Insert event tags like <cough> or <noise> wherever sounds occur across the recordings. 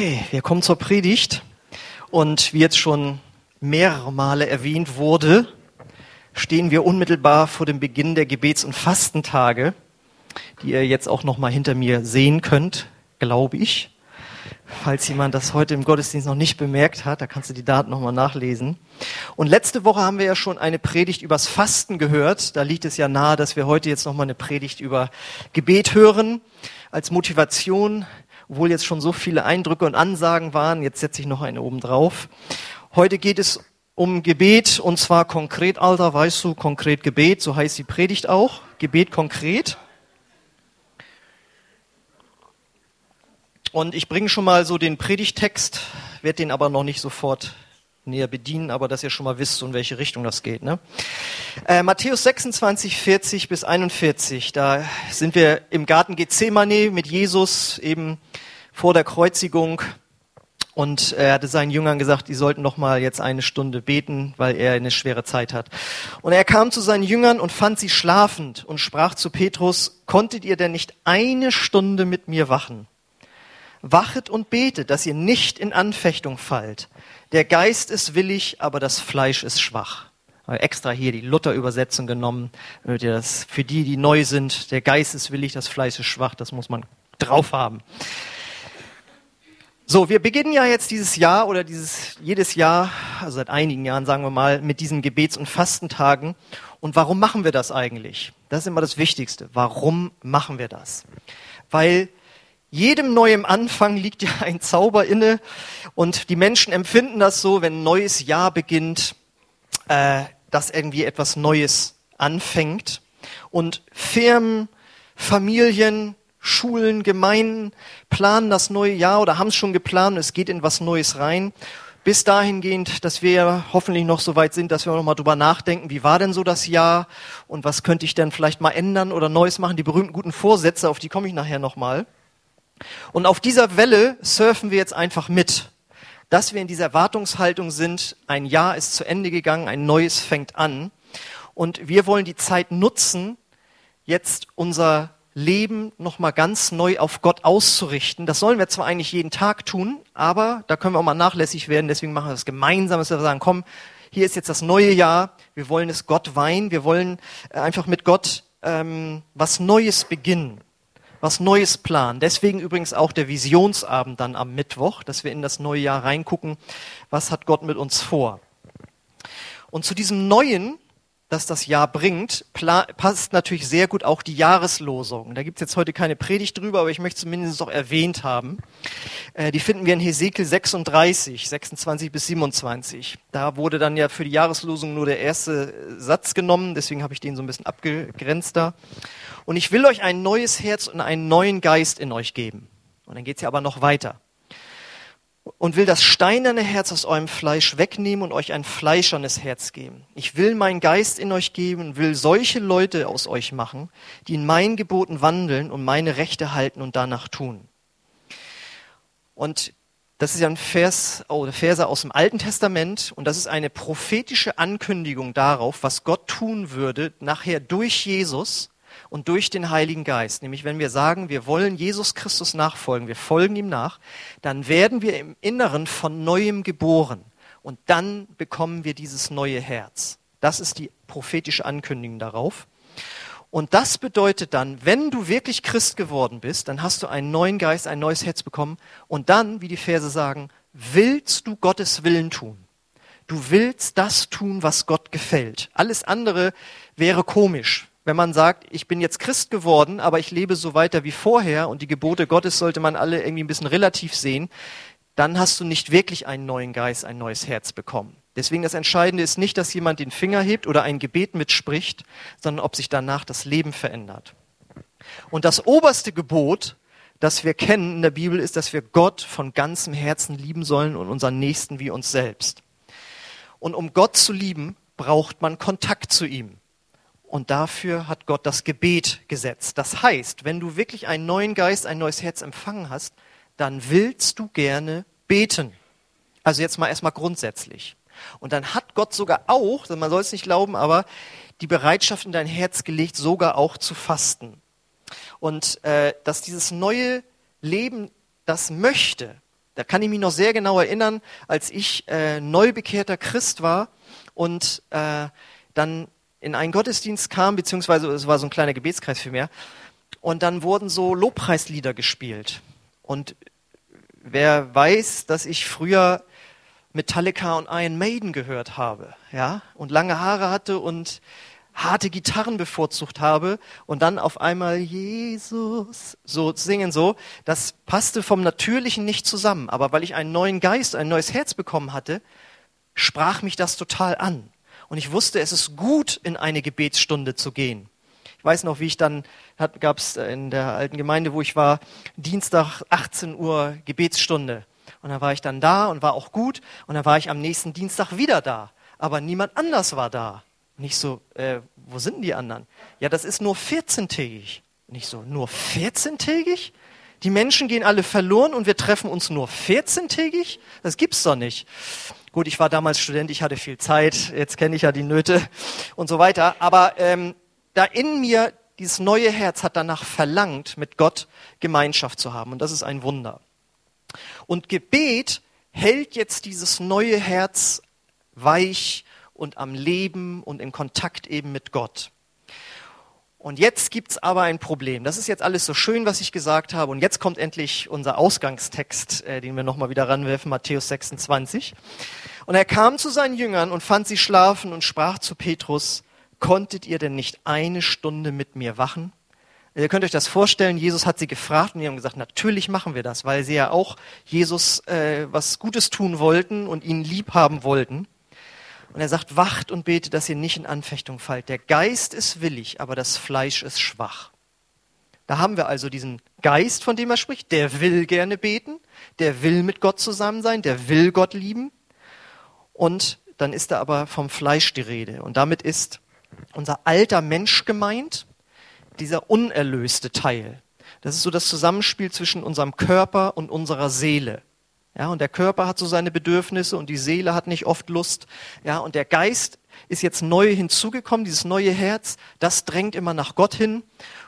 Okay, wir kommen zur Predigt. Und wie jetzt schon mehrere Male erwähnt wurde, stehen wir unmittelbar vor dem Beginn der Gebets- und Fastentage, die ihr jetzt auch noch mal hinter mir sehen könnt, glaube ich. Falls jemand das heute im Gottesdienst noch nicht bemerkt hat, da kannst du die Daten noch mal nachlesen. Und letzte Woche haben wir ja schon eine Predigt übers Fasten gehört. Da liegt es ja nahe, dass wir heute jetzt noch mal eine Predigt über Gebet hören als Motivation obwohl jetzt schon so viele Eindrücke und Ansagen waren, jetzt setze ich noch eine oben drauf. Heute geht es um Gebet und zwar konkret, Alter, weißt du, konkret Gebet, so heißt die Predigt auch. Gebet konkret. Und ich bringe schon mal so den Predigtext, werde den aber noch nicht sofort näher bedienen, aber dass ihr schon mal wisst, in welche Richtung das geht. Ne? Äh, Matthäus 26, 40 bis 41, da sind wir im Garten Gethsemane mit Jesus eben vor der Kreuzigung und er hatte seinen Jüngern gesagt, die sollten noch mal jetzt eine Stunde beten, weil er eine schwere Zeit hat. Und er kam zu seinen Jüngern und fand sie schlafend und sprach zu Petrus, konntet ihr denn nicht eine Stunde mit mir wachen? Wachet und betet, dass ihr nicht in Anfechtung fallt. Der Geist ist willig, aber das Fleisch ist schwach. Extra hier die Luther-Übersetzung genommen, für die, die neu sind, der Geist ist willig, das Fleisch ist schwach, das muss man drauf haben. So, wir beginnen ja jetzt dieses Jahr oder dieses jedes Jahr, also seit einigen Jahren sagen wir mal, mit diesen Gebets- und Fastentagen. Und warum machen wir das eigentlich? Das ist immer das Wichtigste. Warum machen wir das? Weil jedem neuen Anfang liegt ja ein Zauber inne und die Menschen empfinden das so, wenn ein neues Jahr beginnt, äh, dass irgendwie etwas Neues anfängt. Und Firmen, Familien, Schulen, Gemeinden planen das neue Jahr oder haben es schon geplant, es geht in was Neues rein. Bis dahingehend, dass wir hoffentlich noch so weit sind, dass wir noch mal drüber nachdenken, wie war denn so das Jahr und was könnte ich denn vielleicht mal ändern oder Neues machen. Die berühmten guten Vorsätze, auf die komme ich nachher noch mal. Und auf dieser Welle surfen wir jetzt einfach mit, dass wir in dieser Erwartungshaltung sind, ein Jahr ist zu Ende gegangen, ein neues fängt an. Und wir wollen die Zeit nutzen, jetzt unser Leben nochmal ganz neu auf Gott auszurichten. Das sollen wir zwar eigentlich jeden Tag tun, aber da können wir auch mal nachlässig werden. Deswegen machen wir das gemeinsam, dass wir sagen, komm, hier ist jetzt das neue Jahr. Wir wollen es Gott weihen. Wir wollen äh, einfach mit Gott ähm, was Neues beginnen was Neues planen. Deswegen übrigens auch der Visionsabend dann am Mittwoch, dass wir in das neue Jahr reingucken, was hat Gott mit uns vor. Und zu diesem Neuen, das das Jahr bringt, passt natürlich sehr gut auch die Jahreslosung. Da gibt es jetzt heute keine Predigt drüber, aber ich möchte zumindest auch erwähnt haben. Äh, die finden wir in Hesekiel 36, 26 bis 27. Da wurde dann ja für die Jahreslosung nur der erste Satz genommen, deswegen habe ich den so ein bisschen abgegrenzt da. Und ich will euch ein neues Herz und einen neuen Geist in euch geben. Und dann geht es ja aber noch weiter. Und will das steinerne Herz aus eurem Fleisch wegnehmen und euch ein fleischernes Herz geben. Ich will meinen Geist in euch geben will solche Leute aus euch machen, die in meinen Geboten wandeln und meine Rechte halten und danach tun. Und das ist ja ein Vers, oh, Verse aus dem Alten Testament und das ist eine prophetische Ankündigung darauf, was Gott tun würde nachher durch Jesus und durch den Heiligen Geist. Nämlich wenn wir sagen, wir wollen Jesus Christus nachfolgen, wir folgen ihm nach, dann werden wir im Inneren von neuem geboren und dann bekommen wir dieses neue Herz. Das ist die prophetische Ankündigung darauf. Und das bedeutet dann, wenn du wirklich Christ geworden bist, dann hast du einen neuen Geist, ein neues Herz bekommen. Und dann, wie die Verse sagen, willst du Gottes Willen tun. Du willst das tun, was Gott gefällt. Alles andere wäre komisch wenn man sagt, ich bin jetzt Christ geworden, aber ich lebe so weiter wie vorher und die Gebote Gottes sollte man alle irgendwie ein bisschen relativ sehen, dann hast du nicht wirklich einen neuen Geist, ein neues Herz bekommen. Deswegen das Entscheidende ist nicht, dass jemand den Finger hebt oder ein Gebet mitspricht, sondern ob sich danach das Leben verändert. Und das oberste Gebot, das wir kennen in der Bibel, ist, dass wir Gott von ganzem Herzen lieben sollen und unseren Nächsten wie uns selbst. Und um Gott zu lieben, braucht man Kontakt zu ihm. Und dafür hat Gott das Gebet gesetzt. Das heißt, wenn du wirklich einen neuen Geist, ein neues Herz empfangen hast, dann willst du gerne beten. Also jetzt mal erstmal grundsätzlich. Und dann hat Gott sogar auch, man soll es nicht glauben, aber die Bereitschaft in dein Herz gelegt, sogar auch zu fasten. Und äh, dass dieses neue Leben das möchte, Da kann ich mich noch sehr genau erinnern, als ich äh, neu bekehrter Christ war und äh, dann in einen Gottesdienst kam, beziehungsweise es war so ein kleiner Gebetskreis für mehr, und dann wurden so Lobpreislieder gespielt. Und wer weiß, dass ich früher Metallica und Iron Maiden gehört habe, ja, und lange Haare hatte und harte Gitarren bevorzugt habe und dann auf einmal Jesus so singen so, das passte vom Natürlichen nicht zusammen. Aber weil ich einen neuen Geist, ein neues Herz bekommen hatte, sprach mich das total an. Und ich wusste, es ist gut, in eine Gebetsstunde zu gehen. Ich weiß noch, wie ich dann, gab es in der alten Gemeinde, wo ich war, Dienstag 18 Uhr Gebetsstunde. Und dann war ich dann da und war auch gut. Und dann war ich am nächsten Dienstag wieder da. Aber niemand anders war da. Nicht so, äh, wo sind die anderen? Ja, das ist nur 14-tägig. Nicht so, nur 14-tägig? Die Menschen gehen alle verloren und wir treffen uns nur 14-tägig? Das gibt's doch nicht. Gut, ich war damals Student, ich hatte viel Zeit, jetzt kenne ich ja die Nöte und so weiter. Aber ähm, da in mir dieses neue Herz hat danach verlangt, mit Gott Gemeinschaft zu haben. Und das ist ein Wunder. Und Gebet hält jetzt dieses neue Herz weich und am Leben und in Kontakt eben mit Gott. Und jetzt gibt's aber ein Problem. Das ist jetzt alles so schön, was ich gesagt habe. Und jetzt kommt endlich unser Ausgangstext, äh, den wir nochmal wieder ranwerfen, Matthäus 26. Und er kam zu seinen Jüngern und fand sie schlafen und sprach zu Petrus, konntet ihr denn nicht eine Stunde mit mir wachen? Ihr könnt euch das vorstellen, Jesus hat sie gefragt und die haben gesagt, natürlich machen wir das, weil sie ja auch Jesus äh, was Gutes tun wollten und ihn lieb haben wollten. Und er sagt, wacht und betet, dass ihr nicht in Anfechtung fallt. Der Geist ist willig, aber das Fleisch ist schwach. Da haben wir also diesen Geist, von dem er spricht, der will gerne beten, der will mit Gott zusammen sein, der will Gott lieben. Und dann ist da aber vom Fleisch die Rede. Und damit ist unser alter Mensch gemeint, dieser unerlöste Teil. Das ist so das Zusammenspiel zwischen unserem Körper und unserer Seele. Ja, und der Körper hat so seine Bedürfnisse und die Seele hat nicht oft Lust. Ja, und der Geist ist jetzt neu hinzugekommen, dieses neue Herz, das drängt immer nach Gott hin.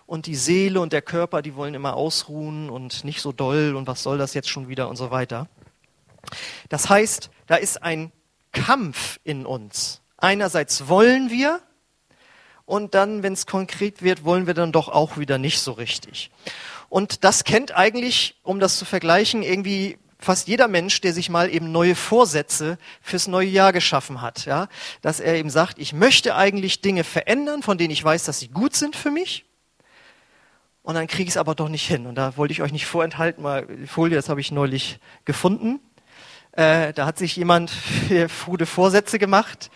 Und die Seele und der Körper, die wollen immer ausruhen und nicht so doll und was soll das jetzt schon wieder und so weiter. Das heißt, da ist ein Kampf in uns. Einerseits wollen wir und dann, wenn es konkret wird, wollen wir dann doch auch wieder nicht so richtig. Und das kennt eigentlich, um das zu vergleichen, irgendwie fast jeder Mensch, der sich mal eben neue Vorsätze fürs neue Jahr geschaffen hat, ja, dass er eben sagt, ich möchte eigentlich Dinge verändern, von denen ich weiß, dass sie gut sind für mich. Und dann kriege ich es aber doch nicht hin. Und da wollte ich euch nicht vorenthalten, mal die Folie, das habe ich neulich gefunden. Äh, da hat sich jemand gute Vorsätze gemacht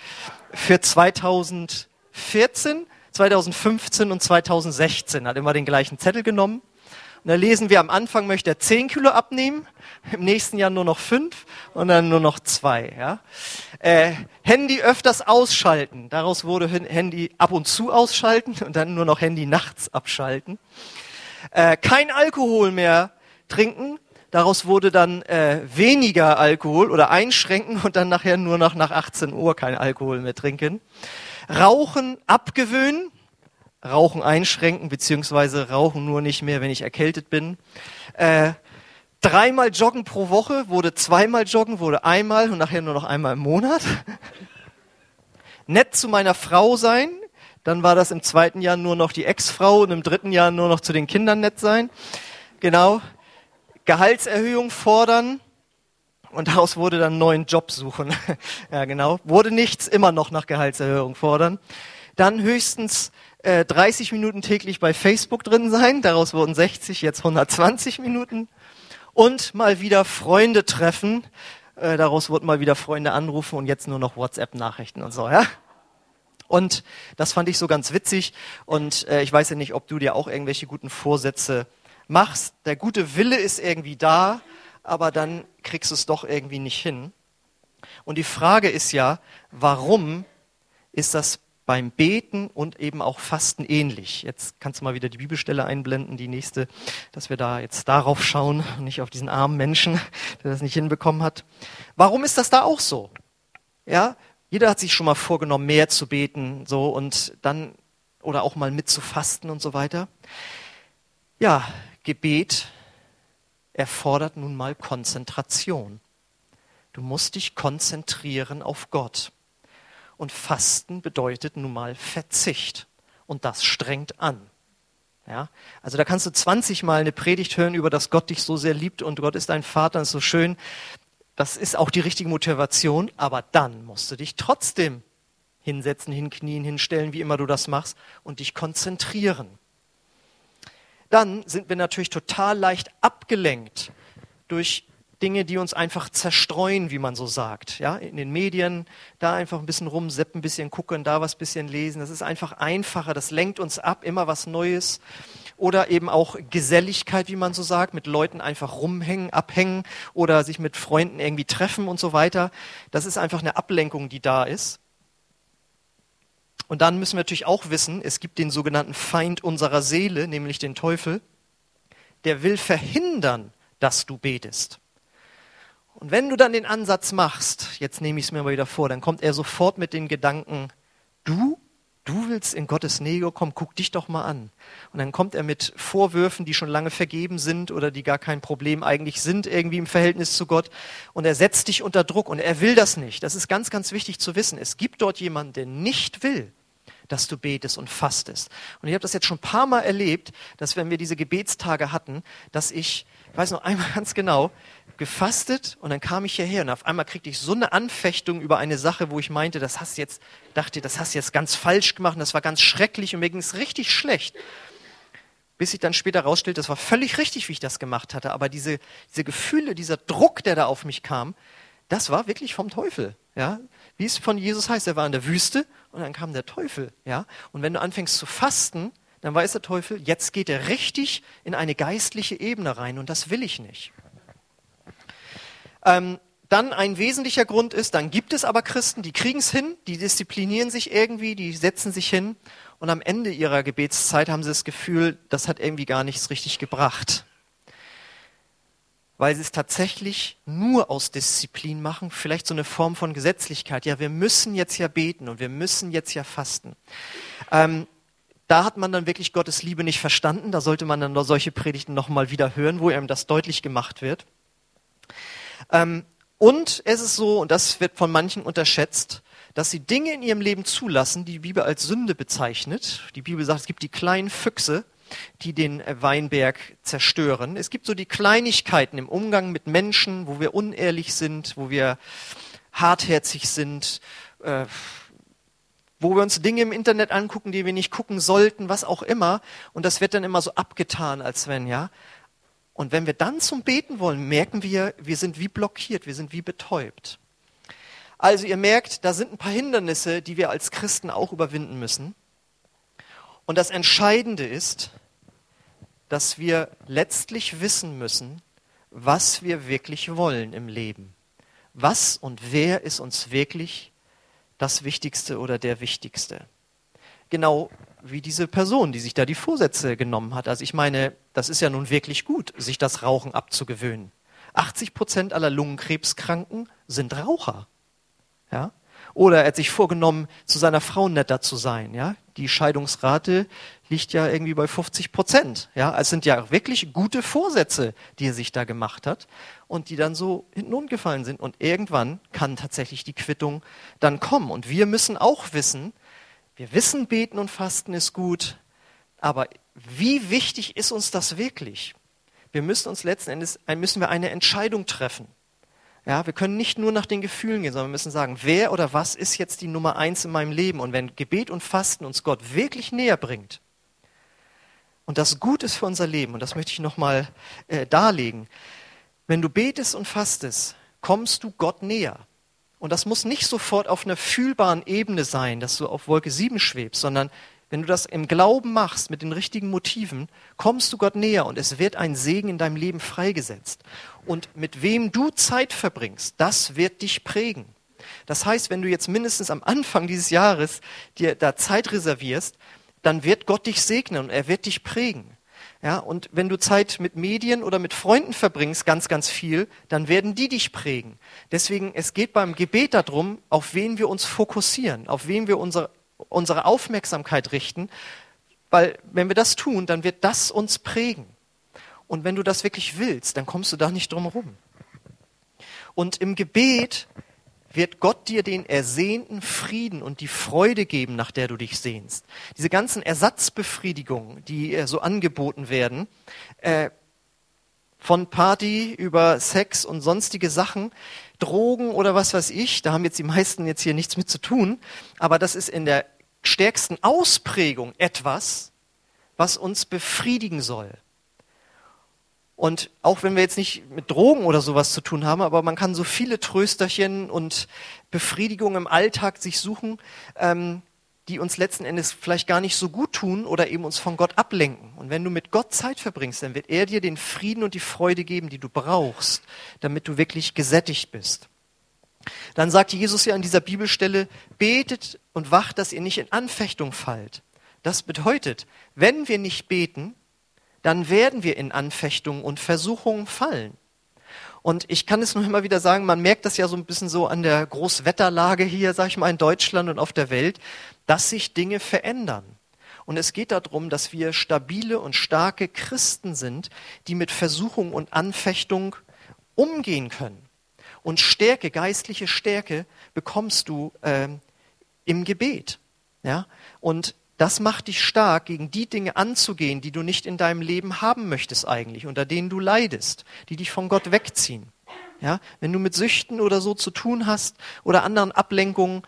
für 2014, 2015 und 2016. Hat immer den gleichen Zettel genommen und da lesen wir, am Anfang möchte er 10 Kilo abnehmen, im nächsten Jahr nur noch 5 und dann nur noch 2. Ja? Äh, Handy öfters ausschalten, daraus wurde Handy ab und zu ausschalten und dann nur noch Handy nachts abschalten. Äh, kein Alkohol mehr trinken, daraus wurde dann äh, weniger Alkohol oder einschränken und dann nachher nur noch nach 18 Uhr kein Alkohol mehr trinken. Rauchen abgewöhnen, Rauchen einschränken, beziehungsweise rauchen nur nicht mehr, wenn ich erkältet bin. Äh, dreimal joggen pro Woche, wurde zweimal joggen, wurde einmal und nachher nur noch einmal im Monat. <laughs> Nett zu meiner Frau sein, dann war das im zweiten Jahr nur noch die Ex-Frau und im dritten Jahr nur noch zu den Kindern nett sein. Genau. Gehaltserhöhung fordern und daraus wurde dann neuen Job suchen. <laughs> ja, genau. Wurde nichts, immer noch nach Gehaltserhöhung fordern. Dann höchstens 30 äh, Minuten täglich bei Facebook drin sein. Daraus wurden 60, jetzt 120 Minuten. Und mal wieder Freunde treffen. Äh, daraus wurden mal wieder Freunde anrufen und jetzt nur noch WhatsApp-Nachrichten und so, ja. Und das fand ich so ganz witzig. Und äh, ich weiß ja nicht, ob du dir auch irgendwelche guten Vorsätze machst. Der gute Wille ist irgendwie da, aber dann kriegst du es doch irgendwie nicht hin. Und die Frage ist ja, warum ist das beim Beten und eben auch Fasten ähnlich. Jetzt kannst du mal wieder die Bibelstelle einblenden, die nächste, dass wir da jetzt darauf schauen und nicht auf diesen armen Menschen, <laughs> der das nicht hinbekommen hat. Warum ist das da auch so? Ja, jeder hat sich schon mal vorgenommen, mehr zu beten, so und dann oder auch mal mitzufasten und so weiter. Ja, Gebet erfordert nun mal Konzentration. Du musst dich konzentrieren auf Gott. Und Fasten bedeutet nun mal Verzicht. Und das strengt an. Ja? Also da kannst du 20 Mal eine Predigt hören über, dass Gott dich so sehr liebt und Gott ist dein Vater und ist so schön. Das ist auch die richtige Motivation, aber dann musst du dich trotzdem hinsetzen, hinknien, hinstellen, wie immer du das machst und dich konzentrieren. Dann sind wir natürlich total leicht abgelenkt durch Dinge, die uns einfach zerstreuen, wie man so sagt. Ja, in den Medien, da einfach ein bisschen rumseppen, ein bisschen gucken, da was bisschen lesen. Das ist einfach einfacher. Das lenkt uns ab, immer was Neues. Oder eben auch Geselligkeit, wie man so sagt, mit Leuten einfach rumhängen, abhängen oder sich mit Freunden irgendwie treffen und so weiter. Das ist einfach eine Ablenkung, die da ist. Und dann müssen wir natürlich auch wissen, es gibt den sogenannten Feind unserer Seele, nämlich den Teufel. Der will verhindern, dass du betest. Und wenn du dann den Ansatz machst, jetzt nehme ich es mir mal wieder vor, dann kommt er sofort mit den Gedanken, du, du willst in Gottes Nähe kommen, guck dich doch mal an. Und dann kommt er mit Vorwürfen, die schon lange vergeben sind oder die gar kein Problem eigentlich sind irgendwie im Verhältnis zu Gott. Und er setzt dich unter Druck und er will das nicht. Das ist ganz, ganz wichtig zu wissen. Es gibt dort jemanden, der nicht will, dass du betest und fastest. Und ich habe das jetzt schon ein paar Mal erlebt, dass wenn wir diese Gebetstage hatten, dass ich, ich weiß noch einmal <laughs> ganz genau, gefastet und dann kam ich hierher und auf einmal kriegte ich so eine Anfechtung über eine Sache, wo ich meinte, das hast jetzt, dachte, das hast jetzt ganz falsch gemacht das war ganz schrecklich und mir ging es richtig schlecht. Bis ich dann später rausstellte, das war völlig richtig, wie ich das gemacht hatte, aber diese, diese Gefühle, dieser Druck, der da auf mich kam, das war wirklich vom Teufel, ja. Wie es von Jesus heißt, er war in der Wüste und dann kam der Teufel, ja. Und wenn du anfängst zu fasten, dann weiß der Teufel, jetzt geht er richtig in eine geistliche Ebene rein und das will ich nicht. Ähm, dann ein wesentlicher Grund ist, dann gibt es aber Christen, die kriegen es hin, die disziplinieren sich irgendwie, die setzen sich hin und am Ende ihrer Gebetszeit haben sie das Gefühl, das hat irgendwie gar nichts richtig gebracht. Weil sie es tatsächlich nur aus Disziplin machen, vielleicht so eine Form von Gesetzlichkeit. Ja, wir müssen jetzt ja beten und wir müssen jetzt ja fasten. Ähm, da hat man dann wirklich Gottes Liebe nicht verstanden. Da sollte man dann solche Predigten nochmal wieder hören, wo ihm das deutlich gemacht wird. Ähm, und es ist so, und das wird von manchen unterschätzt, dass sie Dinge in ihrem Leben zulassen, die die Bibel als Sünde bezeichnet. Die Bibel sagt, es gibt die kleinen Füchse, die den Weinberg zerstören. Es gibt so die Kleinigkeiten im Umgang mit Menschen, wo wir unehrlich sind, wo wir hartherzig sind, äh, wo wir uns Dinge im Internet angucken, die wir nicht gucken sollten, was auch immer. Und das wird dann immer so abgetan, als wenn, ja. Und wenn wir dann zum Beten wollen, merken wir, wir sind wie blockiert, wir sind wie betäubt. Also ihr merkt, da sind ein paar Hindernisse, die wir als Christen auch überwinden müssen. Und das Entscheidende ist, dass wir letztlich wissen müssen, was wir wirklich wollen im Leben. Was und wer ist uns wirklich das Wichtigste oder der Wichtigste? Genau wie diese Person, die sich da die Vorsätze genommen hat. Also ich meine, das ist ja nun wirklich gut, sich das Rauchen abzugewöhnen. 80 Prozent aller Lungenkrebskranken sind Raucher. Ja? Oder er hat sich vorgenommen, zu seiner Frau netter zu sein. Ja? Die Scheidungsrate liegt ja irgendwie bei 50 Prozent. Ja? Also es sind ja wirklich gute Vorsätze, die er sich da gemacht hat und die dann so hinten umgefallen sind. Und irgendwann kann tatsächlich die Quittung dann kommen. Und wir müssen auch wissen, wir wissen, beten und fasten ist gut, aber wie wichtig ist uns das wirklich? Wir müssen uns letzten Endes müssen wir eine Entscheidung treffen. Ja, wir können nicht nur nach den Gefühlen gehen, sondern wir müssen sagen, wer oder was ist jetzt die Nummer eins in meinem Leben? Und wenn Gebet und Fasten uns Gott wirklich näher bringt und das gut ist für unser Leben, und das möchte ich nochmal äh, darlegen, wenn du betest und fastest, kommst du Gott näher. Und das muss nicht sofort auf einer fühlbaren Ebene sein, dass du auf Wolke 7 schwebst, sondern wenn du das im Glauben machst, mit den richtigen Motiven, kommst du Gott näher und es wird ein Segen in deinem Leben freigesetzt. Und mit wem du Zeit verbringst, das wird dich prägen. Das heißt, wenn du jetzt mindestens am Anfang dieses Jahres dir da Zeit reservierst, dann wird Gott dich segnen und er wird dich prägen. Ja, und wenn du Zeit mit Medien oder mit Freunden verbringst, ganz, ganz viel, dann werden die dich prägen. Deswegen, es geht beim Gebet darum, auf wen wir uns fokussieren, auf wen wir unsere, unsere Aufmerksamkeit richten, weil wenn wir das tun, dann wird das uns prägen. Und wenn du das wirklich willst, dann kommst du da nicht drum herum. Und im Gebet wird Gott dir den ersehnten Frieden und die Freude geben, nach der du dich sehnst. Diese ganzen Ersatzbefriedigungen, die äh, so angeboten werden, äh, von Party über Sex und sonstige Sachen, Drogen oder was weiß ich, da haben jetzt die meisten jetzt hier nichts mit zu tun, aber das ist in der stärksten Ausprägung etwas, was uns befriedigen soll. Und auch wenn wir jetzt nicht mit Drogen oder sowas zu tun haben, aber man kann so viele Trösterchen und Befriedigungen im Alltag sich suchen, ähm, die uns letzten Endes vielleicht gar nicht so gut tun oder eben uns von Gott ablenken. Und wenn du mit Gott Zeit verbringst, dann wird er dir den Frieden und die Freude geben, die du brauchst, damit du wirklich gesättigt bist. Dann sagte Jesus ja an dieser Bibelstelle, betet und wacht, dass ihr nicht in Anfechtung fallt. Das bedeutet, wenn wir nicht beten, dann werden wir in Anfechtungen und Versuchungen fallen. Und ich kann es nur immer wieder sagen, man merkt das ja so ein bisschen so an der Großwetterlage hier, sag ich mal, in Deutschland und auf der Welt, dass sich Dinge verändern. Und es geht darum, dass wir stabile und starke Christen sind, die mit Versuchung und Anfechtung umgehen können. Und Stärke, geistliche Stärke bekommst du äh, im Gebet. Ja? Und das macht dich stark, gegen die Dinge anzugehen, die du nicht in deinem Leben haben möchtest eigentlich, unter denen du leidest, die dich von Gott wegziehen. Ja, wenn du mit Süchten oder so zu tun hast oder anderen Ablenkungen,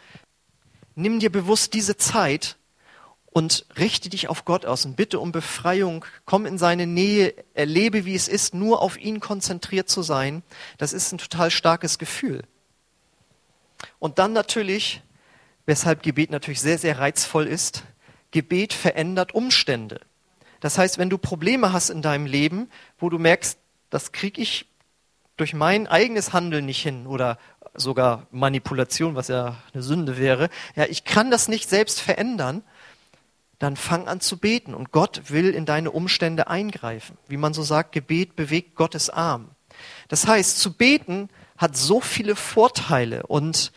nimm dir bewusst diese Zeit und richte dich auf Gott aus und bitte um Befreiung, komm in seine Nähe, erlebe, wie es ist, nur auf ihn konzentriert zu sein. Das ist ein total starkes Gefühl. Und dann natürlich, weshalb Gebet natürlich sehr, sehr reizvoll ist, Gebet verändert Umstände. Das heißt, wenn du Probleme hast in deinem Leben, wo du merkst, das kriege ich durch mein eigenes Handeln nicht hin oder sogar Manipulation, was ja eine Sünde wäre, ja, ich kann das nicht selbst verändern, dann fang an zu beten und Gott will in deine Umstände eingreifen. Wie man so sagt, Gebet bewegt Gottes Arm. Das heißt, zu beten hat so viele Vorteile und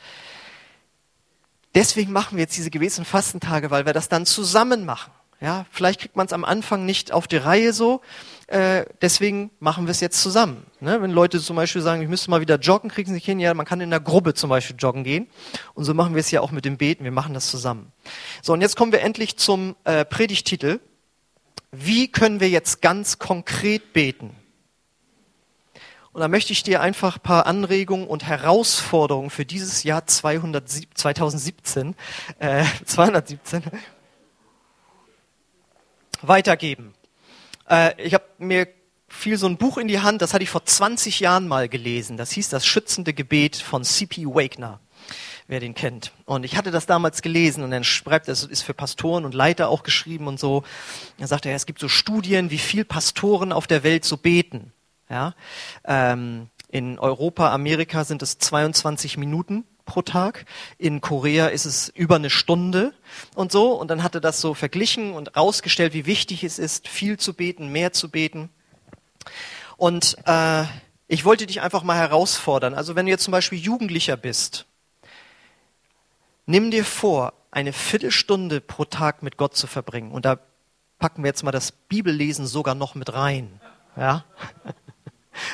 Deswegen machen wir jetzt diese Gebets- und Fastentage, weil wir das dann zusammen machen. Ja, vielleicht kriegt man es am Anfang nicht auf die Reihe so, äh, deswegen machen wir es jetzt zusammen. Ne? Wenn Leute zum Beispiel sagen, ich müsste mal wieder joggen, kriegen sie nicht hin, ja, man kann in der Gruppe zum Beispiel joggen gehen. Und so machen wir es ja auch mit dem Beten, wir machen das zusammen. So, und jetzt kommen wir endlich zum äh, Predigtitel. Wie können wir jetzt ganz konkret beten? Und da möchte ich dir einfach ein paar Anregungen und Herausforderungen für dieses Jahr 200, 2017, äh, <laughs> 217 weitergeben. Äh, ich habe mir fiel so ein Buch in die Hand, das hatte ich vor 20 Jahren mal gelesen. Das hieß Das schützende Gebet von C.P. Wagner, wer den kennt. Und ich hatte das damals gelesen und dann schreibt, das ist für Pastoren und Leiter auch geschrieben und so. Er sagte er, es gibt so Studien, wie viel Pastoren auf der Welt so beten. Ja? Ähm, in Europa, Amerika sind es 22 Minuten pro Tag. In Korea ist es über eine Stunde und so. Und dann hatte das so verglichen und rausgestellt, wie wichtig es ist, viel zu beten, mehr zu beten. Und äh, ich wollte dich einfach mal herausfordern. Also wenn du jetzt zum Beispiel Jugendlicher bist, nimm dir vor, eine Viertelstunde pro Tag mit Gott zu verbringen. Und da packen wir jetzt mal das Bibellesen sogar noch mit rein. Ja?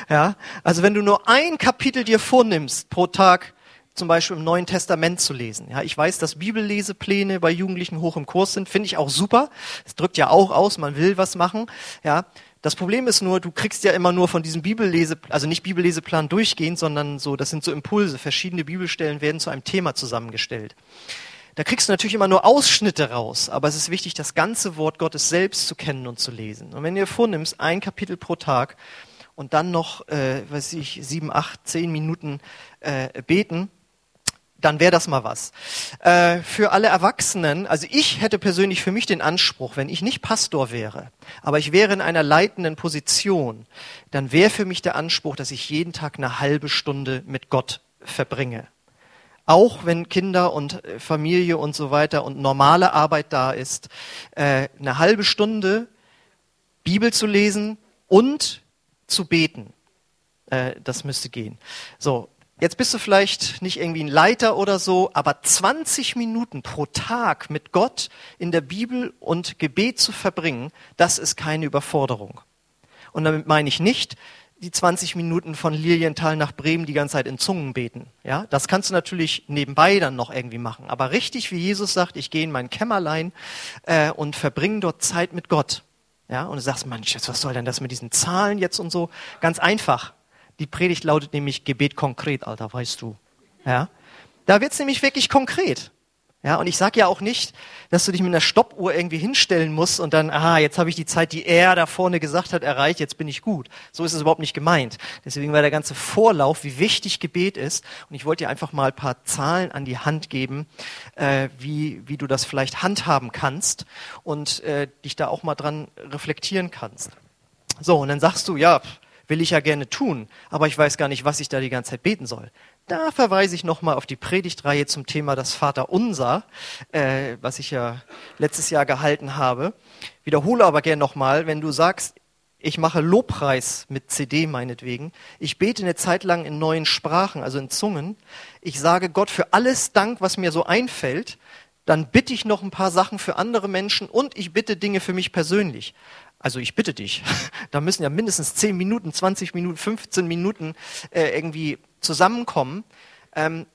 Ja, also wenn du nur ein Kapitel dir vornimmst pro Tag, zum Beispiel im Neuen Testament zu lesen. Ja, ich weiß, dass Bibellesepläne bei Jugendlichen hoch im Kurs sind, finde ich auch super. Es drückt ja auch aus, man will was machen. Ja, das Problem ist nur, du kriegst ja immer nur von diesem Bibellese, also nicht Bibelleseplan durchgehend, sondern so, das sind so Impulse. Verschiedene Bibelstellen werden zu einem Thema zusammengestellt. Da kriegst du natürlich immer nur Ausschnitte raus, aber es ist wichtig, das ganze Wort Gottes selbst zu kennen und zu lesen. Und wenn du dir vornimmst, ein Kapitel pro Tag, und dann noch, äh, weiß ich, sieben, acht, zehn Minuten äh, beten, dann wäre das mal was. Äh, für alle Erwachsenen, also ich hätte persönlich für mich den Anspruch, wenn ich nicht Pastor wäre, aber ich wäre in einer leitenden Position, dann wäre für mich der Anspruch, dass ich jeden Tag eine halbe Stunde mit Gott verbringe. Auch wenn Kinder und äh, Familie und so weiter und normale Arbeit da ist, äh, eine halbe Stunde Bibel zu lesen und zu beten. Äh, das müsste gehen. So, jetzt bist du vielleicht nicht irgendwie ein Leiter oder so, aber 20 Minuten pro Tag mit Gott in der Bibel und Gebet zu verbringen, das ist keine Überforderung. Und damit meine ich nicht die 20 Minuten von Lilienthal nach Bremen die ganze Zeit in Zungen beten. Ja, das kannst du natürlich nebenbei dann noch irgendwie machen. Aber richtig, wie Jesus sagt, ich gehe in mein Kämmerlein äh, und verbringe dort Zeit mit Gott. Ja, und du sagst, Mensch, was soll denn das mit diesen Zahlen jetzt und so? Ganz einfach. Die Predigt lautet nämlich Gebet konkret, Alter, weißt du. Ja, da wird's nämlich wirklich konkret. Ja, und ich sage ja auch nicht, dass du dich mit einer Stoppuhr irgendwie hinstellen musst und dann, aha, jetzt habe ich die Zeit, die er da vorne gesagt hat, erreicht, jetzt bin ich gut. So ist es überhaupt nicht gemeint. Deswegen war der ganze Vorlauf, wie wichtig Gebet ist. Und ich wollte dir einfach mal ein paar Zahlen an die Hand geben, äh, wie, wie du das vielleicht handhaben kannst und äh, dich da auch mal dran reflektieren kannst. So, und dann sagst du, ja, will ich ja gerne tun, aber ich weiß gar nicht, was ich da die ganze Zeit beten soll. Da verweise ich nochmal auf die Predigtreihe zum Thema das Vaterunser, äh, was ich ja letztes Jahr gehalten habe. Wiederhole aber gerne nochmal, wenn du sagst, ich mache Lobpreis mit CD meinetwegen. Ich bete eine Zeit lang in neuen Sprachen, also in Zungen. Ich sage Gott für alles Dank, was mir so einfällt. Dann bitte ich noch ein paar Sachen für andere Menschen und ich bitte Dinge für mich persönlich. Also ich bitte dich, <laughs> da müssen ja mindestens 10 Minuten, 20 Minuten, 15 Minuten äh, irgendwie zusammenkommen. Ähm,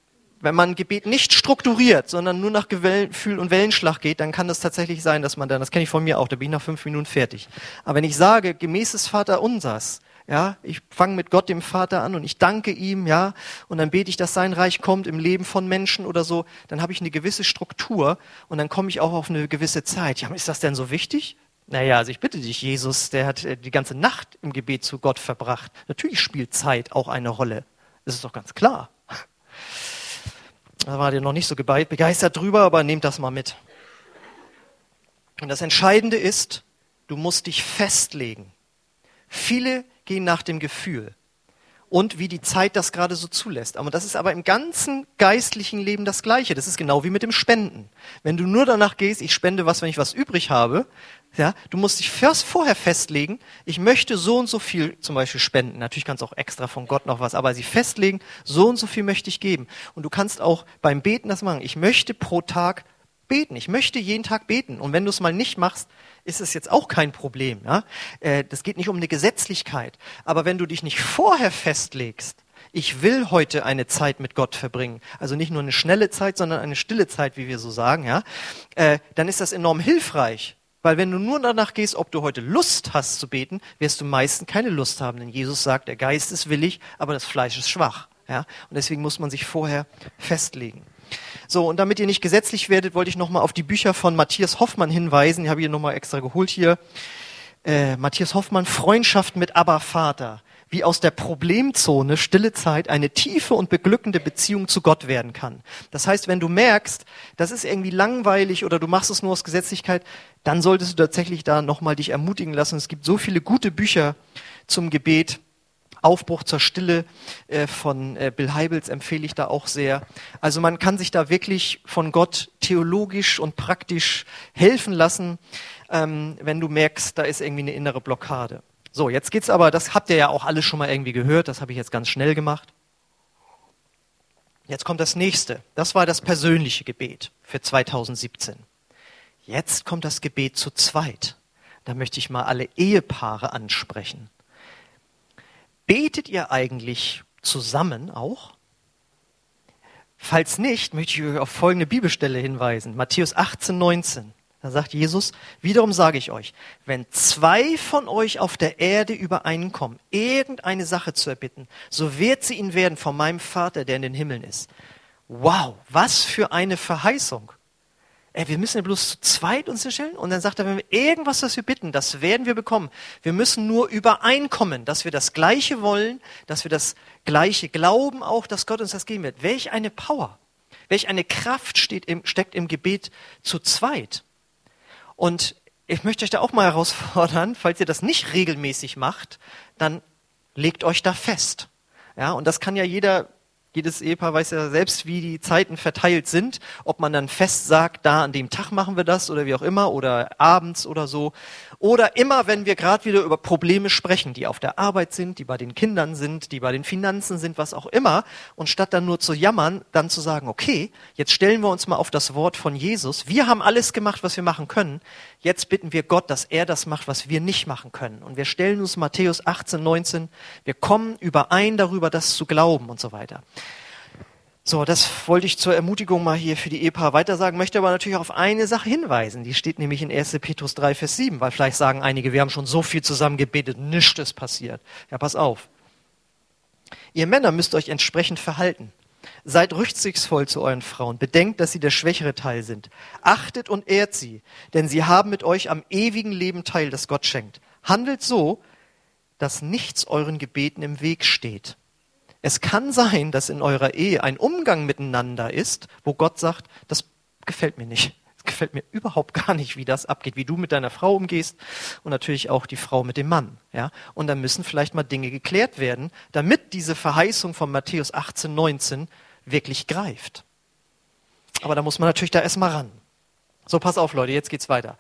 wenn man Gebet nicht strukturiert, sondern nur nach Gefühl und Wellenschlag geht, dann kann das tatsächlich sein, dass man dann, das kenne ich von mir auch, da bin ich nach fünf Minuten fertig. Aber wenn ich sage, gemäßes Vater unsers, ja, ich fange mit Gott dem Vater an und ich danke ihm, ja, und dann bete ich, dass sein Reich kommt im Leben von Menschen oder so, dann habe ich eine gewisse Struktur und dann komme ich auch auf eine gewisse Zeit. Ja, ist das denn so wichtig? Naja, also ich bitte dich, Jesus, der hat äh, die ganze Nacht im Gebet zu Gott verbracht. Natürlich spielt Zeit auch eine Rolle. Das ist doch ganz klar. Da war ihr noch nicht so begeistert drüber, aber nehmt das mal mit. Und das Entscheidende ist, du musst dich festlegen. Viele gehen nach dem Gefühl und wie die Zeit das gerade so zulässt. Aber das ist aber im ganzen geistlichen Leben das Gleiche. Das ist genau wie mit dem Spenden. Wenn du nur danach gehst, ich spende was, wenn ich was übrig habe, ja, du musst dich first vorher festlegen, ich möchte so und so viel zum Beispiel spenden. Natürlich kannst du auch extra von Gott noch was, aber sie festlegen, so und so viel möchte ich geben. Und du kannst auch beim Beten das machen. Ich möchte pro Tag beten. Ich möchte jeden Tag beten. Und wenn du es mal nicht machst, ist es jetzt auch kein Problem. Ja? Äh, das geht nicht um eine Gesetzlichkeit. Aber wenn du dich nicht vorher festlegst, ich will heute eine Zeit mit Gott verbringen, also nicht nur eine schnelle Zeit, sondern eine stille Zeit, wie wir so sagen, ja, äh, dann ist das enorm hilfreich. Weil wenn du nur danach gehst, ob du heute Lust hast zu beten, wirst du meistens keine Lust haben. Denn Jesus sagt, der Geist ist willig, aber das Fleisch ist schwach. Ja? Und deswegen muss man sich vorher festlegen. So, und damit ihr nicht gesetzlich werdet, wollte ich nochmal auf die Bücher von Matthias Hoffmann hinweisen. Ich habe hier nochmal extra geholt hier. Äh, Matthias Hoffmann, Freundschaft mit Abba Vater. Wie aus der Problemzone stille Zeit eine tiefe und beglückende Beziehung zu Gott werden kann. Das heißt, wenn du merkst, das ist irgendwie langweilig oder du machst es nur aus Gesetzlichkeit, dann solltest du tatsächlich da nochmal dich ermutigen lassen. Es gibt so viele gute Bücher zum Gebet Aufbruch zur Stille äh, von äh, Bill Heibels empfehle ich da auch sehr. Also man kann sich da wirklich von Gott theologisch und praktisch helfen lassen, ähm, wenn du merkst, da ist irgendwie eine innere Blockade. So, jetzt geht's aber, das habt ihr ja auch alles schon mal irgendwie gehört, das habe ich jetzt ganz schnell gemacht. Jetzt kommt das nächste. Das war das persönliche Gebet für 2017. Jetzt kommt das Gebet zu zweit. Da möchte ich mal alle Ehepaare ansprechen. Betet ihr eigentlich zusammen auch? Falls nicht, möchte ich euch auf folgende Bibelstelle hinweisen. Matthäus 18, 19. Da sagt Jesus, wiederum sage ich euch, wenn zwei von euch auf der Erde übereinkommen, irgendeine Sache zu erbitten, so wird sie ihn werden von meinem Vater, der in den Himmeln ist. Wow, was für eine Verheißung. Ey, wir müssen ja bloß zu zweit uns stellen. Und dann sagt er, wenn wir irgendwas, was wir bitten, das werden wir bekommen. Wir müssen nur übereinkommen, dass wir das Gleiche wollen, dass wir das Gleiche glauben auch, dass Gott uns das geben wird. Welch eine Power, welch eine Kraft steht im, steckt im Gebet zu zweit. Und ich möchte euch da auch mal <laughs> herausfordern, falls ihr das nicht regelmäßig macht, dann legt euch da fest. Ja, und das kann ja jeder Jedes Ehepaar weiß ja selbst, wie die Zeiten verteilt sind, ob man dann fest sagt, da an dem Tag machen wir das oder wie auch immer oder abends oder so. Oder immer, wenn wir gerade wieder über Probleme sprechen, die auf der Arbeit sind, die bei den Kindern sind, die bei den Finanzen sind, was auch immer. Und statt dann nur zu jammern, dann zu sagen, okay, jetzt stellen wir uns mal auf das Wort von Jesus. Wir haben alles gemacht, was wir machen können. Jetzt bitten wir Gott, dass er das macht, was wir nicht machen können. Und wir stellen uns Matthäus 18, 19. Wir kommen überein darüber, das zu glauben und so weiter. So, das wollte ich zur Ermutigung mal hier für die Ehepaar weitersagen, möchte aber natürlich auf eine Sache hinweisen. Die steht nämlich in 1. Petrus 3, Vers 7, weil vielleicht sagen einige, wir haben schon so viel zusammen gebetet, nichts ist passiert. Ja, pass auf. Ihr Männer müsst euch entsprechend verhalten. Seid rücksichtsvoll zu euren Frauen. Bedenkt, dass sie der schwächere Teil sind. Achtet und ehrt sie, denn sie haben mit euch am ewigen Leben teil, das Gott schenkt. Handelt so, dass nichts euren Gebeten im Weg steht. Es kann sein, dass in eurer Ehe ein Umgang miteinander ist, wo Gott sagt, das gefällt mir nicht. Es gefällt mir überhaupt <laughs> gar nicht, wie das abgeht, wie du mit deiner Frau umgehst und natürlich auch die Frau mit dem Mann. Ja? Und da müssen vielleicht mal Dinge geklärt werden, damit diese Verheißung von Matthäus 18, 19 wirklich greift. Aber da muss man natürlich da erstmal ran. So, pass auf, Leute, jetzt geht's weiter.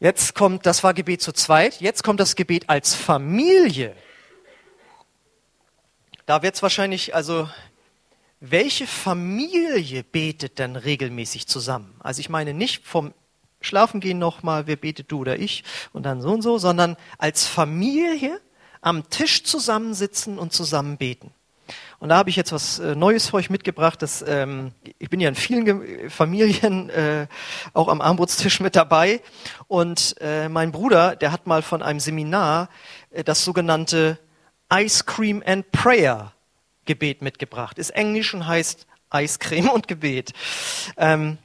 Jetzt kommt, das war Gebet zu zweit, jetzt kommt das Gebet als Familie. Da wird es wahrscheinlich, also welche Familie betet denn regelmäßig zusammen? Also ich meine nicht vom Schlafengehen nochmal, wer betet du oder ich und dann so und so, sondern als Familie am Tisch zusammensitzen und zusammen beten. Und da habe ich jetzt was äh, Neues für euch mitgebracht. Das, ähm, ich bin ja in vielen Familien äh, auch am Armbrutstisch mit dabei. Und äh, mein Bruder, der hat mal von einem Seminar äh, das sogenannte Ice Cream and Prayer Gebet mitgebracht. Ist Englisch und heißt Eiscreme und Gebet. Ähm,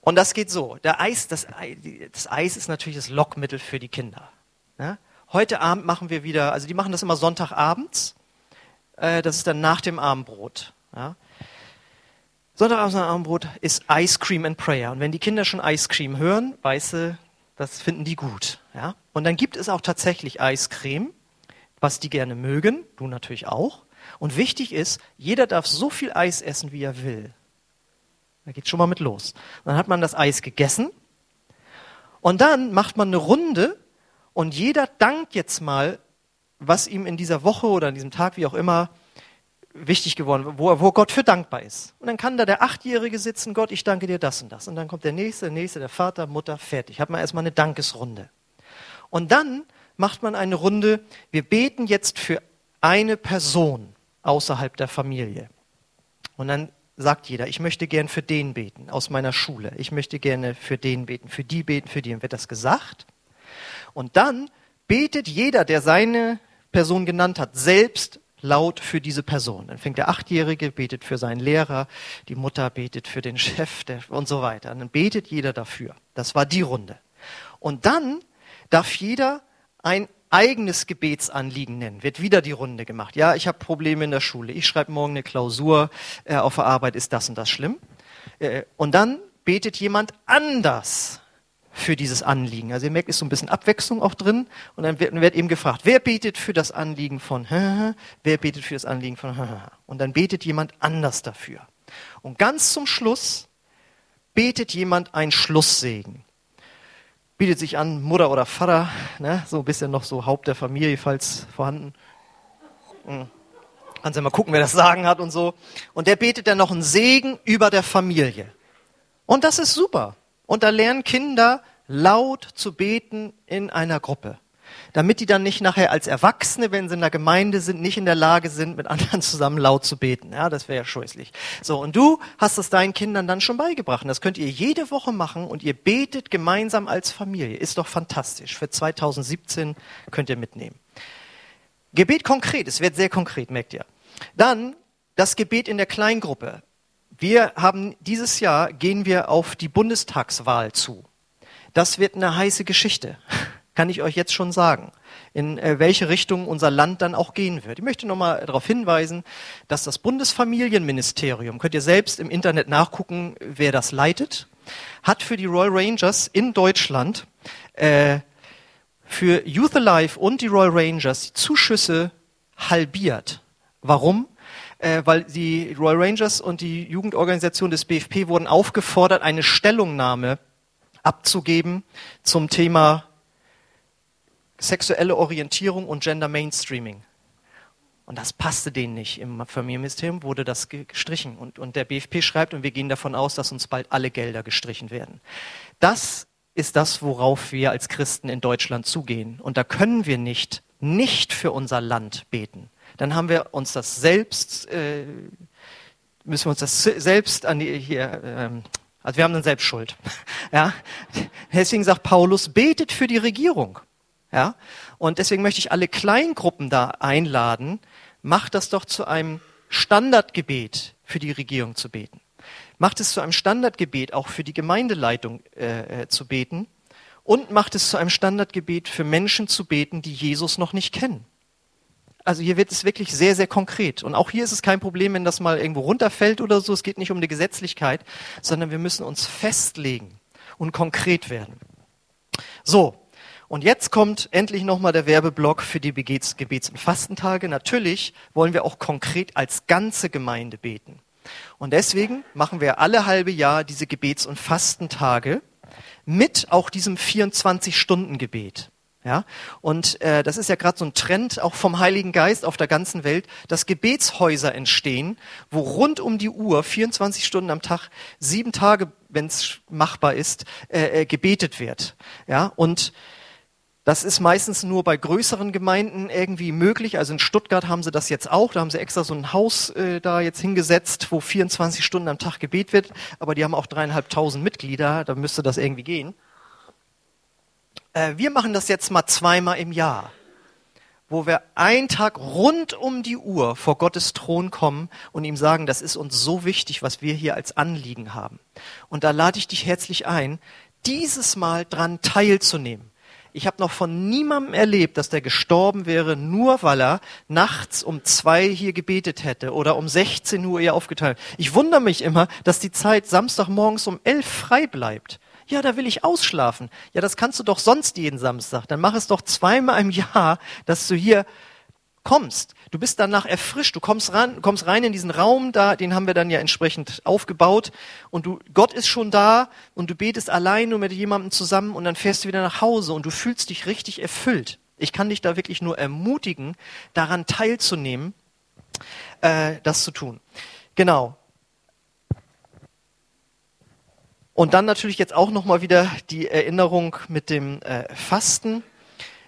und das geht so. Der Eis, das, das Eis ist natürlich das Lockmittel für die Kinder. Ja? Heute Abend machen wir wieder, also die machen das immer Sonntagabends. Äh, das ist dann nach dem Abendbrot. Ja? Sonntagabends nach dem Abendbrot ist Ice Cream and Prayer. Und wenn die Kinder schon Ice Cream hören, weißt du, das finden die gut. Ja? Und dann gibt es auch tatsächlich Eiscreme was die gerne mögen, du natürlich auch. Und wichtig ist, jeder darf so viel Eis essen, wie er will. Da geht schon mal mit los. Dann hat man das Eis gegessen und dann macht man eine Runde und jeder dankt jetzt mal, was ihm in dieser Woche oder an diesem Tag, wie auch immer, wichtig geworden, wo, wo Gott für dankbar ist. Und dann kann da der Achtjährige sitzen, Gott, ich danke dir das und das. Und dann kommt der Nächste, der Nächste, der Vater, Mutter, fertig. Hat man erstmal eine Dankesrunde. Und dann macht man eine Runde, wir beten jetzt für eine Person außerhalb der Familie. Und dann sagt jeder, ich möchte gern für den beten aus meiner Schule. Ich möchte gerne für den beten, für die beten, für die. Und wird das gesagt. Und dann betet jeder, der seine Person genannt hat, selbst laut für diese Person. Dann fängt der Achtjährige, betet für seinen Lehrer, die Mutter betet für den Chef der, und so weiter. Und dann betet jeder dafür. Das war die Runde. Und dann darf jeder ein eigenes Gebetsanliegen nennen. Wird wieder die Runde gemacht. Ja, ich habe Probleme in der Schule. Ich schreibe morgen eine Klausur äh, auf der Arbeit. Ist das und das schlimm? Äh, und dann betet jemand anders für dieses Anliegen. Also ihr merkt, ist so ein bisschen Abwechslung auch drin. Und dann wird, wird eben gefragt, wer betet für das Anliegen von, <laughs> wer betet für das Anliegen von, <laughs> und dann betet jemand anders dafür. Und ganz zum Schluss betet jemand ein Schlusssegen bietet sich an, Mutter oder Vater, ne, so ein bisschen noch so Haupt der Familie, falls vorhanden. Mhm. Kannst ja mal gucken, wer das Sagen hat und so. Und der betet dann noch einen Segen über der Familie. Und das ist super. Und da lernen Kinder laut zu beten in einer Gruppe damit die dann nicht nachher als Erwachsene, wenn sie in der Gemeinde sind, nicht in der Lage sind, mit anderen <laughs> zusammen laut zu beten. Ja, das wäre ja scheußlich. So, und du hast es deinen Kindern dann schon beigebracht. Und das könnt ihr jede Woche machen und ihr betet gemeinsam als Familie. Ist doch fantastisch. Für 2017 könnt ihr mitnehmen. Gebet konkret, es wird sehr konkret, merkt ihr. Dann das Gebet in der Kleingruppe. Wir haben dieses Jahr gehen wir auf die Bundestagswahl zu. Das wird eine heiße Geschichte <laughs> kann ich euch jetzt schon sagen, in äh, welche Richtung unser Land dann auch gehen wird. Ich möchte nochmal darauf hinweisen, dass das Bundesfamilienministerium, könnt ihr selbst im Internet nachgucken, wer das leitet, hat für die Royal Rangers in Deutschland äh, für Youth Alive und die Royal Rangers die Zuschüsse halbiert. Warum? äh, weil die Royal Rangers und die Jugendorganisation des BFP wurden aufgefordert, eine Stellungnahme abzugeben zum Thema sexuelle Orientierung und Gender Mainstreaming. Und das passte denen nicht. Im Familienministerium wurde das gestrichen. Und, und der BFP schreibt, und wir gehen davon aus, dass uns bald alle Gelder gestrichen werden. Das ist das, worauf wir als Christen in Deutschland zugehen. Und da können wir nicht, nicht für unser Land beten. Dann haben wir uns das selbst, äh, müssen wir uns das selbst an die, hier, ähm, also wir haben dann selbst Schuld. <laughs> Ja? Deswegen sagt Paulus, betet für die Regierung. Ja? Und deswegen möchte ich alle Kleingruppen da einladen, macht das doch zu einem Standardgebet für die Regierung zu beten. Macht es zu einem Standardgebet auch für die Gemeindeleitung äh, äh, zu beten und macht es zu einem Standardgebet für Menschen zu beten, die Jesus noch nicht kennen. Also hier wird es wirklich sehr, sehr konkret. Und auch hier ist es kein Problem, wenn das mal irgendwo runterfällt oder so. Es geht nicht um die Gesetzlichkeit, sondern wir müssen uns festlegen und konkret werden. So, und jetzt kommt endlich nochmal der Werbeblock für die Gebets-, und Fastentage. Natürlich wollen wir auch konkret als ganze Gemeinde beten. Und deswegen machen wir alle halbe Jahr diese Gebets- und Fastentage mit auch diesem 24-Stunden-Gebet. Ja, und äh, das ist ja gerade so ein Trend auch vom Heiligen Geist auf der ganzen Welt, dass Gebetshäuser entstehen, wo rund um die Uhr, 24 Stunden am Tag, sieben Tage, wenn es machbar ist, äh, äh, gebetet wird. Ja, und das ist meistens nur bei größeren Gemeinden irgendwie möglich. Also in Stuttgart haben sie das jetzt auch. Da haben sie extra so ein Haus äh, da jetzt hingesetzt, wo 24 Stunden am Tag Gebet wird. Aber die haben auch dreieinhalbtausend Mitglieder. Da müsste das irgendwie gehen. Äh, wir machen das jetzt mal zweimal im Jahr, wo wir einen Tag rund um die Uhr vor Gottes Thron kommen und ihm sagen, das ist uns so wichtig, was wir hier als Anliegen haben. Und da lade ich dich herzlich ein, dieses Mal dran teilzunehmen. Ich habe noch von niemandem erlebt, dass der gestorben wäre, nur weil er nachts um zwei hier gebetet hätte oder um 16 Uhr ihr aufgeteilt. Ich wundere mich immer, dass die Zeit Samstagmorgens um elf frei bleibt. Ja, da will ich ausschlafen. Ja, das kannst du doch sonst jeden Samstag. Dann mach es doch zweimal im Jahr, dass du hier kommst. Du bist danach erfrischt. Du kommst, ran, kommst rein in diesen Raum da, den haben wir dann ja entsprechend aufgebaut. Und du, Gott ist schon da und du betest allein nur mit jemandem zusammen und dann fährst du wieder nach Hause und du fühlst dich richtig erfüllt. Ich kann dich da wirklich nur ermutigen, daran teilzunehmen, äh, das zu tun. Genau. Und dann natürlich jetzt auch nochmal wieder die Erinnerung mit dem äh, Fasten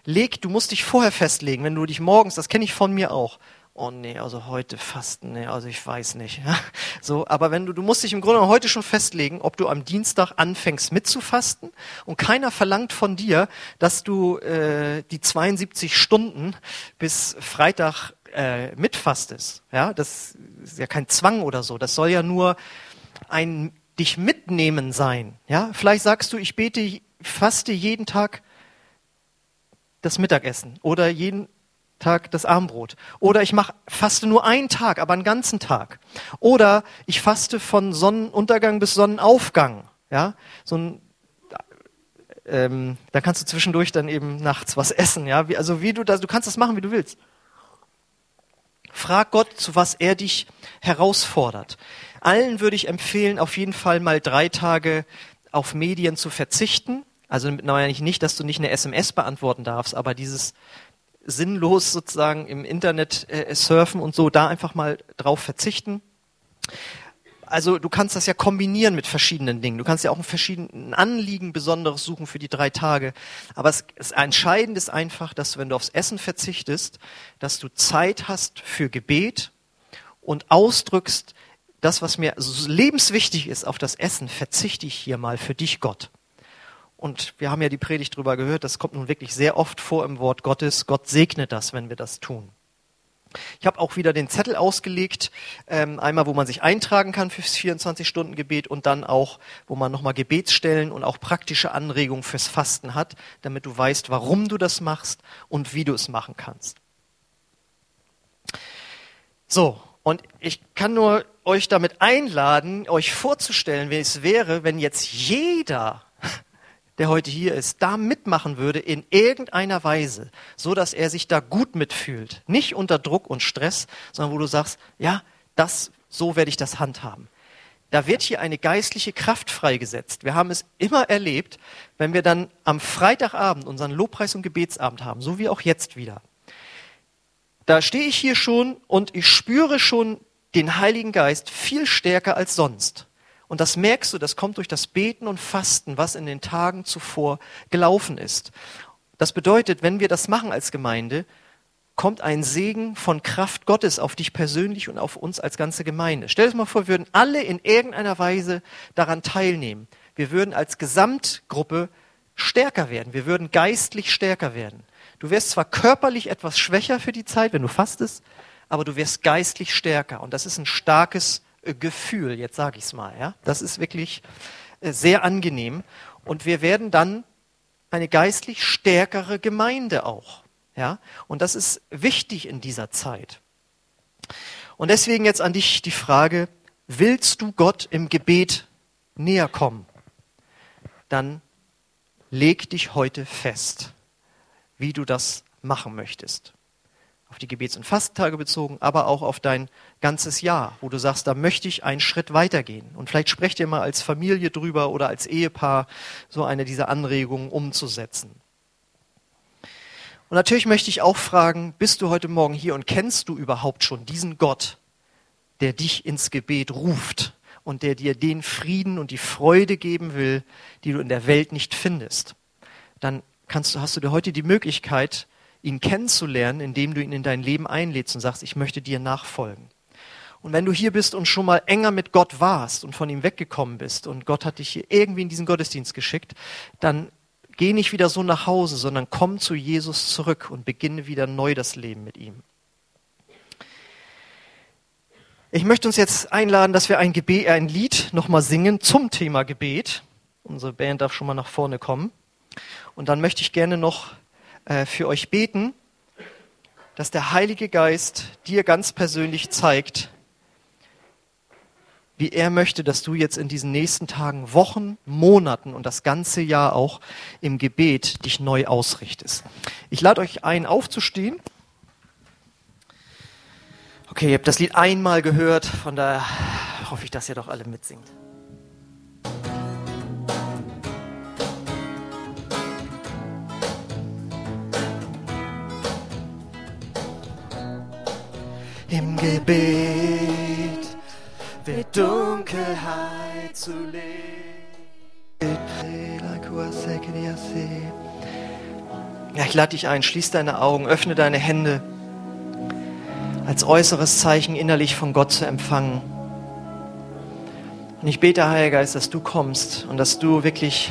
leg, du musst dich vorher festlegen, wenn du dich morgens, das kenne ich von mir auch. Oh nee, also heute fasten, nee, also ich weiß nicht. <laughs> so, aber wenn du, du musst dich im Grunde heute schon festlegen, ob du am Dienstag anfängst mitzufasten und keiner verlangt von dir, dass du äh, die 72 Stunden bis Freitag äh, mitfastest. Ja, das ist ja kein Zwang oder so. Das soll ja nur ein dich mitnehmen sein. Ja, vielleicht sagst du, ich bete, faste jeden Tag das Mittagessen oder jeden Tag das Armbrot. Oder ich mache faste nur einen Tag, aber einen ganzen Tag. Oder ich faste von Sonnenuntergang bis Sonnenaufgang. Ja, so ein ähm, da kannst du zwischendurch dann eben nachts was essen. Ja, wie, also wie du das, du kannst das machen, wie du willst. Frag Gott, zu was er dich herausfordert. Allen würde ich empfehlen, auf jeden Fall mal drei Tage auf Medien zu verzichten also meine ich nicht, dass du nicht eine SMS beantworten darfst, aber dieses sinnlos sozusagen im Internet äh, surfen und so, da einfach mal drauf verzichten. Also du kannst das ja kombinieren mit verschiedenen Dingen. Du kannst ja auch ein verschiedenen Anliegen Besonderes suchen für die drei Tage. Aber es, es entscheidend ist einfach, dass du, wenn du aufs Essen verzichtest, dass du Zeit hast für Gebet und ausdrückst, das, was mir lebenswichtig ist, auf das Essen verzichte ich hier mal für dich, Gott. Und wir haben ja die Predigt drüber gehört, das kommt nun wirklich sehr oft vor im Wort Gottes. Gott segnet das, wenn wir das tun. Ich habe auch wieder den Zettel ausgelegt, ähm, einmal, wo man sich eintragen kann fürs 24-Stunden-Gebet und dann auch, wo man nochmal Gebetsstellen und auch praktische Anregungen fürs Fasten hat, damit du weißt, warum du das machst und wie du es machen kannst. So, und ich kann nur euch damit einladen, euch vorzustellen, wie es wäre, wenn jetzt jeder der heute hier ist, da mitmachen würde in irgendeiner Weise, so dass er sich da gut mitfühlt. Nicht unter Druck und Stress, sondern wo du sagst, ja, das, so werde ich das handhaben. Da wird hier eine geistliche Kraft freigesetzt. Wir haben es immer erlebt, wenn wir dann am Freitagabend unseren Lobpreis- und Gebetsabend haben, so wie auch jetzt wieder. Da stehe ich hier schon und ich spüre schon den Heiligen Geist viel stärker als sonst. Und das merkst du, das kommt durch das Beten und Fasten, was in den Tagen zuvor gelaufen ist. Das bedeutet, wenn wir das machen als Gemeinde, kommt ein Segen von Kraft Gottes auf dich persönlich und auf uns als ganze Gemeinde. Stell dir mal vor, wir würden alle in irgendeiner Weise daran teilnehmen. Wir würden als Gesamtgruppe stärker werden. Wir würden geistlich stärker werden. Du wirst zwar körperlich etwas schwächer für die Zeit, wenn du fastest, aber du wirst geistlich stärker. Und das ist ein starkes Gefühl, jetzt sage ich es mal. Ja? Das ist wirklich äh, sehr angenehm. Und wir werden dann eine geistlich stärkere Gemeinde auch. Ja? Und das ist wichtig in dieser Zeit. Und deswegen jetzt an dich die Frage, willst du Gott im Gebet näher kommen? Dann leg dich heute fest, wie du das machen möchtest. Auf die Gebets- und Fastentage bezogen, aber auch auf dein ganzes Jahr, wo du sagst, da möchte ich einen Schritt weitergehen. Und vielleicht sprecht ihr mal als Familie drüber oder als Ehepaar so eine dieser Anregungen umzusetzen. Und natürlich möchte ich auch fragen, bist du heute Morgen hier und kennst du überhaupt schon diesen Gott, der dich ins Gebet ruft und der dir den Frieden und die Freude geben will, die du in der Welt nicht findest? Dann kannst du, hast du dir heute die Möglichkeit, ihn kennenzulernen, indem du ihn in dein Leben einlädst und sagst, ich möchte dir nachfolgen. Und wenn du hier bist und schon mal enger mit Gott warst und von ihm weggekommen bist und Gott hat dich hier irgendwie in diesen Gottesdienst geschickt, dann geh nicht wieder so nach Hause, sondern komm zu Jesus zurück und beginne wieder neu das Leben mit ihm. Ich möchte uns jetzt einladen, dass wir ein, Gebet, ein Lied nochmal singen zum Thema Gebet. Unsere Band darf schon mal nach vorne kommen. Und dann möchte ich gerne noch äh, für euch beten, dass der Heilige Geist dir ganz persönlich zeigt, wie er möchte, dass du jetzt in diesen nächsten Tagen, Wochen, Monaten und das ganze Jahr auch im Gebet dich neu ausrichtest. Ich lade euch ein, aufzustehen. Okay, ihr habt das Lied einmal gehört, von daher hoffe ich, dass ihr doch alle mitsingt. Gebet wird Dunkelheit zu Licht. Ja, ich lade dich ein, schließ deine Augen, öffne deine Hände, als äußeres Zeichen innerlich von Gott zu empfangen. Und ich bete, Heiliger Geist, dass du kommst und dass du wirklich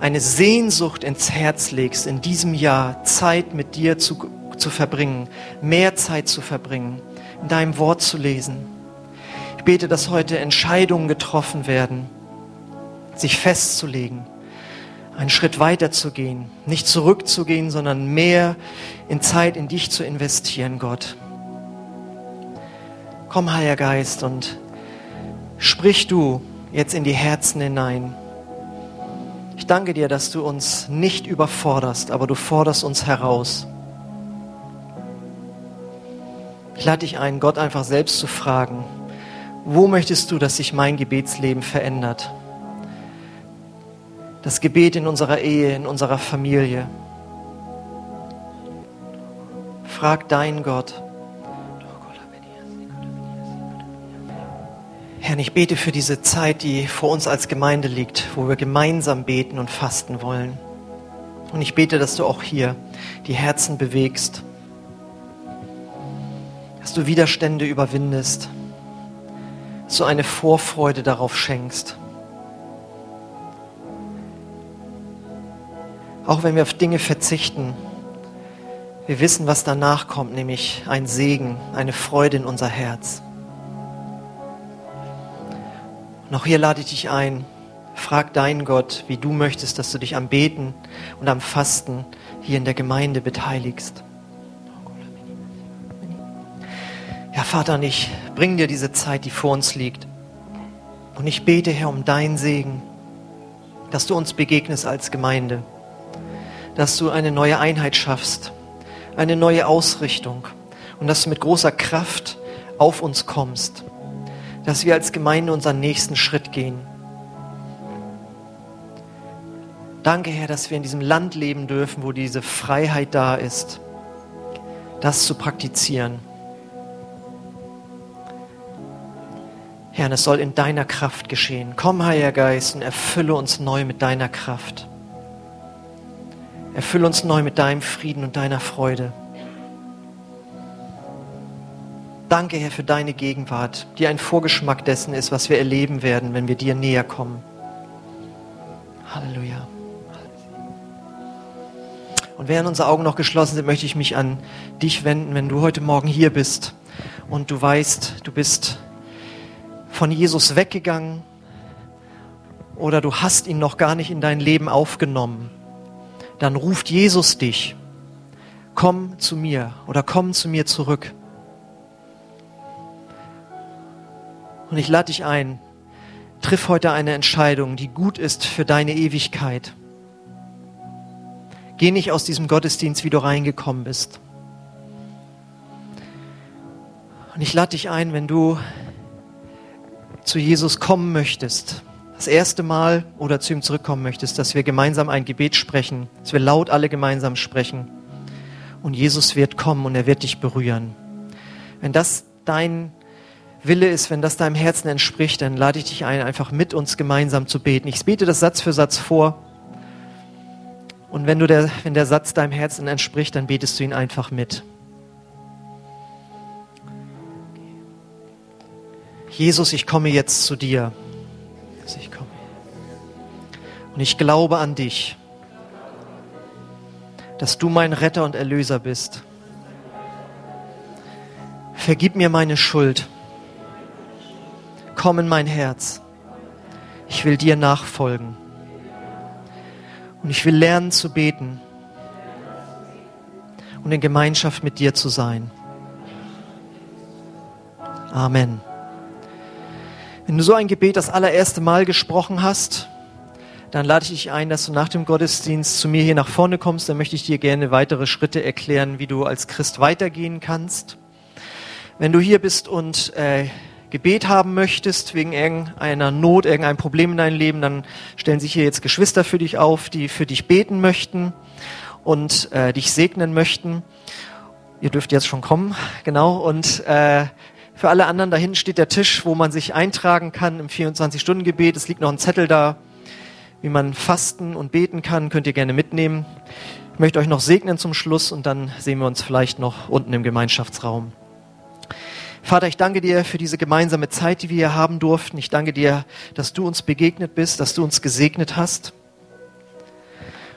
eine Sehnsucht ins Herz legst, in diesem Jahr Zeit mit dir zu, zu verbringen, mehr Zeit zu verbringen, in deinem Wort zu lesen bete, dass heute Entscheidungen getroffen werden, sich festzulegen, einen Schritt weiter zu gehen, nicht zurückzugehen, sondern mehr in Zeit in dich zu investieren, Gott. Komm, Heiliger Geist, und sprich du jetzt in die Herzen hinein. Ich danke dir, dass du uns nicht überforderst, aber du forderst uns heraus. Ich lade dich ein, Gott einfach selbst zu fragen, wo möchtest du, dass sich mein Gebetsleben verändert? Das Gebet in unserer Ehe, in unserer Familie. Frag deinen Gott. Herr, ich bete für diese Zeit, die vor uns als Gemeinde liegt, wo wir gemeinsam beten und fasten wollen. Und ich bete, dass du auch hier die Herzen bewegst, dass du Widerstände überwindest so eine Vorfreude darauf schenkst. Auch wenn wir auf Dinge verzichten, wir wissen, was danach kommt, nämlich ein Segen, eine Freude in unser Herz. Und auch hier lade ich dich ein, frag deinen Gott, wie du möchtest, dass du dich am Beten und am Fasten hier in der Gemeinde beteiligst. Vater, und ich bringe dir diese Zeit, die vor uns liegt. Und ich bete, Herr, um deinen Segen, dass du uns begegnest als Gemeinde, dass du eine neue Einheit schaffst, eine neue Ausrichtung und dass du mit großer Kraft auf uns kommst, dass wir als Gemeinde unseren nächsten Schritt gehen. Danke, Herr, dass wir in diesem Land leben dürfen, wo diese Freiheit da ist, das zu praktizieren. Herr, es soll in deiner Kraft geschehen. Komm, Heiliger Geist, und erfülle uns neu mit deiner Kraft. Erfülle uns neu mit deinem Frieden und deiner Freude. Danke, Herr, für deine Gegenwart, die ein Vorgeschmack dessen ist, was wir erleben werden, wenn wir dir näher kommen. Halleluja. Und während unsere Augen noch geschlossen sind, möchte ich mich an dich wenden, wenn du heute Morgen hier bist und du weißt, du bist von Jesus weggegangen oder du hast ihn noch gar nicht in dein Leben aufgenommen, dann ruft Jesus dich. Komm zu mir oder komm zu mir zurück. Und ich lade dich ein, triff heute eine Entscheidung, die gut ist für deine Ewigkeit. Geh nicht aus diesem Gottesdienst, wie du reingekommen bist. Und ich lade dich ein, wenn du zu Jesus kommen möchtest, das erste Mal oder zu ihm zurückkommen möchtest, dass wir gemeinsam ein Gebet sprechen, dass wir laut alle gemeinsam sprechen. Und Jesus wird kommen und er wird dich berühren. Wenn das dein Wille ist, wenn das deinem Herzen entspricht, dann lade ich dich ein, einfach mit uns gemeinsam zu beten. Ich bete das Satz für Satz vor. Und wenn, du der, wenn der Satz deinem Herzen entspricht, dann betest du ihn einfach mit. Jesus, ich komme jetzt zu dir. Ich komme. Und ich glaube an dich, dass du mein Retter und Erlöser bist. Vergib mir meine Schuld. Komm in mein Herz. Ich will dir nachfolgen. Und ich will lernen zu beten und in Gemeinschaft mit dir zu sein. Amen. Wenn du so ein Gebet das allererste Mal gesprochen hast, dann lade ich dich ein, dass du nach dem Gottesdienst zu mir hier nach vorne kommst. Dann möchte ich dir gerne weitere Schritte erklären, wie du als Christ weitergehen kannst. Wenn du hier bist und äh, Gebet haben möchtest wegen irgendeiner Not, irgendeinem Problem in deinem Leben, dann stellen sich hier jetzt Geschwister für dich auf, die für dich beten möchten und äh, dich segnen möchten. Ihr dürft jetzt schon kommen, genau. Und äh, für alle anderen, da hinten steht der Tisch, wo man sich eintragen kann im 24-Stunden-Gebet. Es liegt noch ein Zettel da, wie man fasten und beten kann. Könnt ihr gerne mitnehmen. Ich möchte euch noch segnen zum Schluss und dann sehen wir uns vielleicht noch unten im Gemeinschaftsraum. Vater, ich danke dir für diese gemeinsame Zeit, die wir hier haben durften. Ich danke dir, dass du uns begegnet bist, dass du uns gesegnet hast.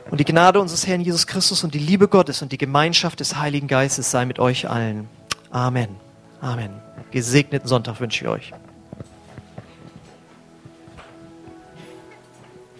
Und die Gnade unseres Herrn Jesus Christus und die Liebe Gottes und die Gemeinschaft des Heiligen Geistes sei mit euch allen. Amen. Amen. Gesegneten Sonntag wünsche ich euch.